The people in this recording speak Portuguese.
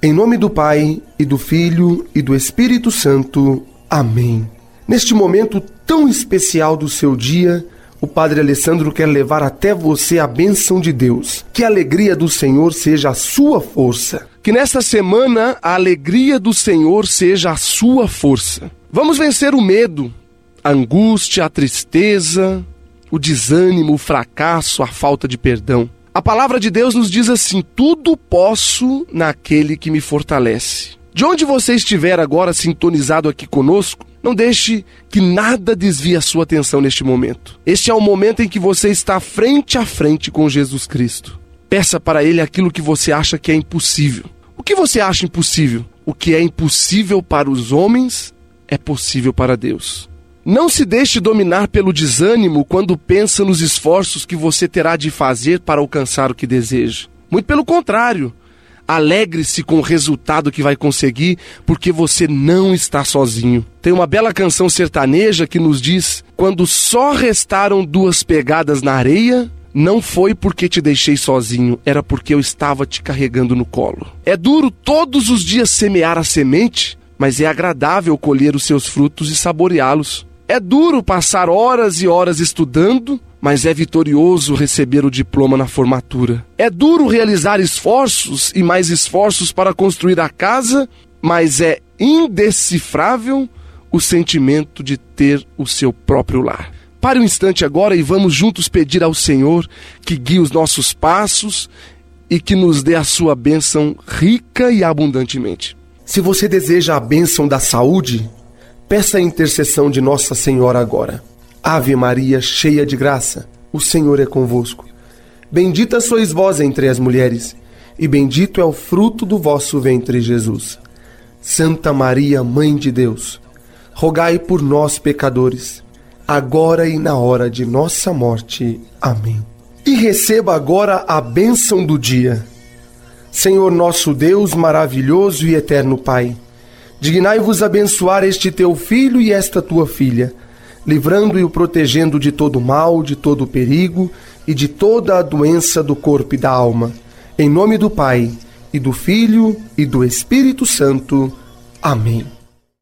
Em nome do Pai, e do Filho, e do Espírito Santo. Amém. Neste momento tão especial do seu dia, o Padre Alessandro quer levar até você a bênção de Deus. Que a alegria do Senhor seja a sua força. Que nesta semana a alegria do Senhor seja a sua força. Vamos vencer o medo, a angústia, a tristeza, o desânimo, o fracasso, a falta de perdão. A palavra de Deus nos diz assim: tudo posso naquele que me fortalece. De onde você estiver agora sintonizado aqui conosco, não deixe que nada desvie a sua atenção neste momento. Este é o momento em que você está frente a frente com Jesus Cristo. Peça para Ele aquilo que você acha que é impossível. O que você acha impossível? O que é impossível para os homens é possível para Deus. Não se deixe dominar pelo desânimo quando pensa nos esforços que você terá de fazer para alcançar o que deseja. Muito pelo contrário, alegre-se com o resultado que vai conseguir, porque você não está sozinho. Tem uma bela canção sertaneja que nos diz: quando só restaram duas pegadas na areia, não foi porque te deixei sozinho, era porque eu estava te carregando no colo. É duro todos os dias semear a semente, mas é agradável colher os seus frutos e saboreá-los. É duro passar horas e horas estudando, mas é vitorioso receber o diploma na formatura. É duro realizar esforços e mais esforços para construir a casa, mas é indecifrável o sentimento de ter o seu próprio lar. Pare um instante agora e vamos juntos pedir ao Senhor que guie os nossos passos e que nos dê a sua bênção rica e abundantemente. Se você deseja a bênção da saúde, Peça a intercessão de Nossa Senhora agora. Ave Maria, cheia de graça, o Senhor é convosco. Bendita sois vós entre as mulheres, e bendito é o fruto do vosso ventre, Jesus. Santa Maria, Mãe de Deus, rogai por nós, pecadores, agora e na hora de nossa morte. Amém. E receba agora a bênção do dia. Senhor nosso Deus, maravilhoso e eterno Pai Dignai-vos abençoar este teu filho e esta tua filha, livrando e o protegendo de todo mal, de todo perigo e de toda a doença do corpo e da alma. Em nome do Pai, e do Filho e do Espírito Santo. Amém.